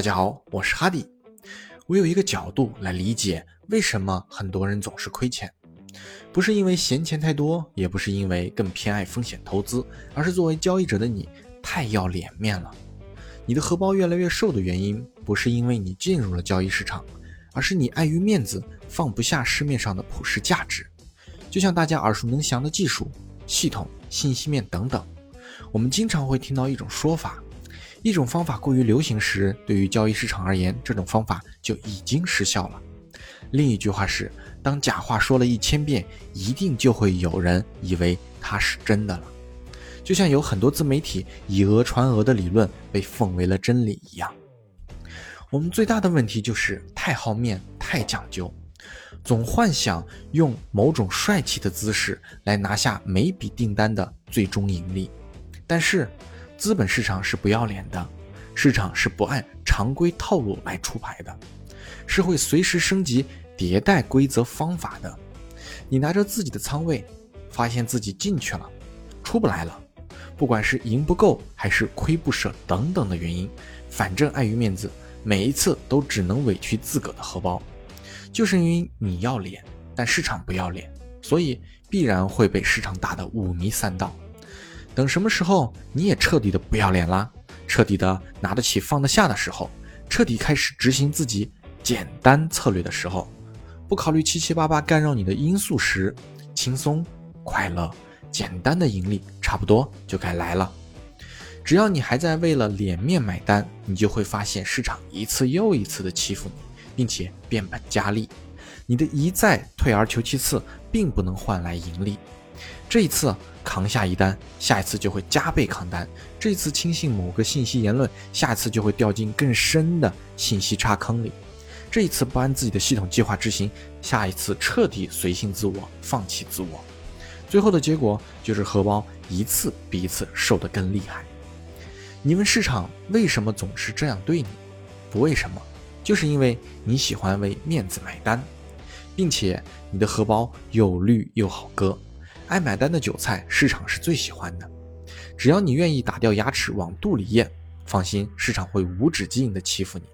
大家好，我是哈迪。我有一个角度来理解为什么很多人总是亏钱，不是因为闲钱太多，也不是因为更偏爱风险投资，而是作为交易者的你太要脸面了。你的荷包越来越瘦的原因，不是因为你进入了交易市场，而是你碍于面子放不下市面上的普世价值。就像大家耳熟能详的技术、系统、信息面等等，我们经常会听到一种说法。一种方法过于流行时，对于交易市场而言，这种方法就已经失效了。另一句话是，当假话说了一千遍，一定就会有人以为它是真的了。就像有很多自媒体以讹传讹的理论被奉为了真理一样。我们最大的问题就是太好面、太讲究，总幻想用某种帅气的姿势来拿下每笔订单的最终盈利，但是。资本市场是不要脸的，市场是不按常规套路来出牌的，是会随时升级迭代规则方法的。你拿着自己的仓位，发现自己进去了，出不来了，不管是赢不够还是亏不舍等等的原因，反正碍于面子，每一次都只能委屈自个的荷包。就是因为你要脸，但市场不要脸，所以必然会被市场打得五迷三道。等什么时候你也彻底的不要脸啦，彻底的拿得起放得下的时候，彻底开始执行自己简单策略的时候，不考虑七七八八干扰你的因素时，轻松、快乐、简单的盈利差不多就该来了。只要你还在为了脸面买单，你就会发现市场一次又一次的欺负你，并且变本加厉。你的一再退而求其次，并不能换来盈利。这一次扛下一单，下一次就会加倍扛单；这一次轻信某个信息言论，下一次就会掉进更深的信息差坑里；这一次不按自己的系统计划执行，下一次彻底随性自我，放弃自我。最后的结果就是荷包一次比一次瘦得更厉害。你问市场为什么总是这样对你？不为什么，就是因为你喜欢为面子买单，并且你的荷包又绿又好割。爱买单的韭菜，市场是最喜欢的。只要你愿意打掉牙齿往肚里咽，放心，市场会无止境的欺负你，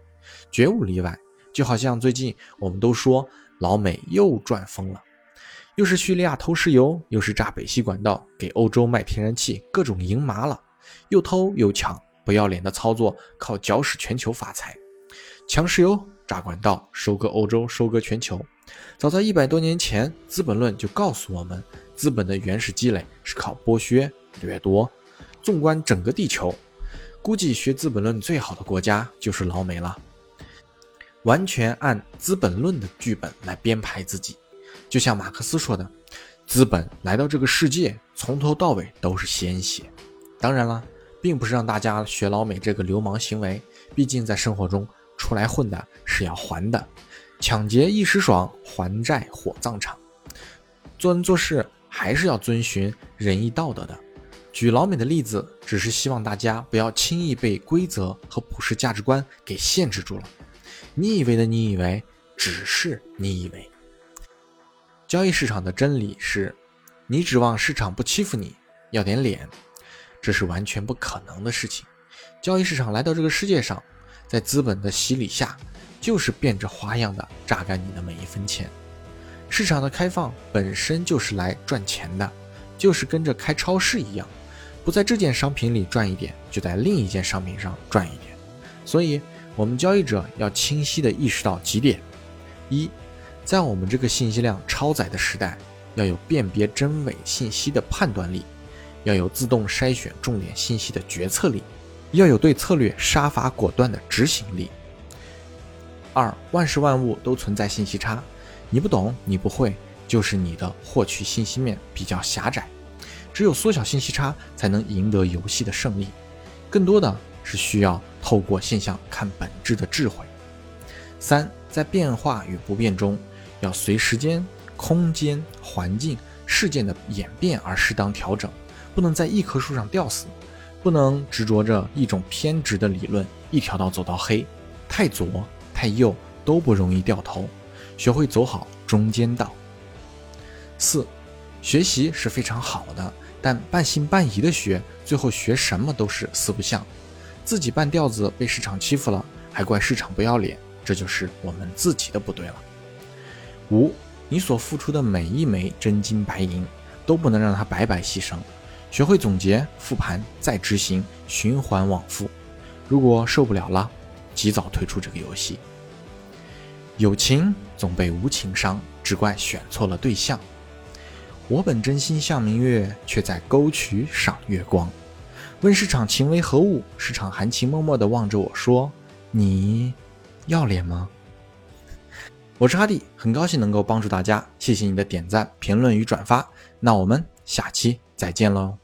绝无例外。就好像最近我们都说老美又赚疯了，又是叙利亚偷石油，又是炸北溪管道给欧洲卖天然气，各种赢麻了，又偷又抢，不要脸的操作，靠搅屎全球发财，抢石油、炸管道、收割欧洲、收割全球。早在一百多年前，《资本论》就告诉我们。资本的原始积累是靠剥削掠夺。纵观整个地球，估计学《资本论》最好的国家就是老美了。完全按《资本论》的剧本来编排自己，就像马克思说的：“资本来到这个世界，从头到尾都是鲜血。”当然了，并不是让大家学老美这个流氓行为，毕竟在生活中出来混的是要还的。抢劫一时爽，还债火葬场。做人做事。还是要遵循仁义道德的。举老美的例子，只是希望大家不要轻易被规则和普世价值观给限制住了。你以为的你以为，只是你以为。交易市场的真理是，你指望市场不欺负你，要点脸，这是完全不可能的事情。交易市场来到这个世界上，在资本的洗礼下，就是变着花样的榨干你的每一分钱。市场的开放本身就是来赚钱的，就是跟着开超市一样，不在这件商品里赚一点，就在另一件商品上赚一点。所以，我们交易者要清晰地意识到几点：一，在我们这个信息量超载的时代，要有辨别真伪信息的判断力，要有自动筛选重点信息的决策力，要有对策略杀伐果断的执行力。二，万事万物都存在信息差。你不懂，你不会，就是你的获取信息面比较狭窄。只有缩小信息差，才能赢得游戏的胜利。更多的是需要透过现象看本质的智慧。三，在变化与不变中，要随时间、空间、环境、事件的演变而适当调整，不能在一棵树上吊死，不能执着着一种偏执的理论，一条道走到黑，太左太右都不容易掉头。学会走好中间道。四，学习是非常好的，但半信半疑的学，最后学什么都是四不像。自己半吊子被市场欺负了，还怪市场不要脸，这就是我们自己的不对了。五，你所付出的每一枚真金白银，都不能让它白白牺牲。学会总结、复盘、再执行，循环往复。如果受不了了，及早退出这个游戏。有情总被无情伤，只怪选错了对象。我本真心向明月，却在沟渠赏月光。问市场情为何物？市场含情脉脉地望着我说：“你要脸吗？”我是哈迪，很高兴能够帮助大家，谢谢你的点赞、评论与转发。那我们下期再见喽。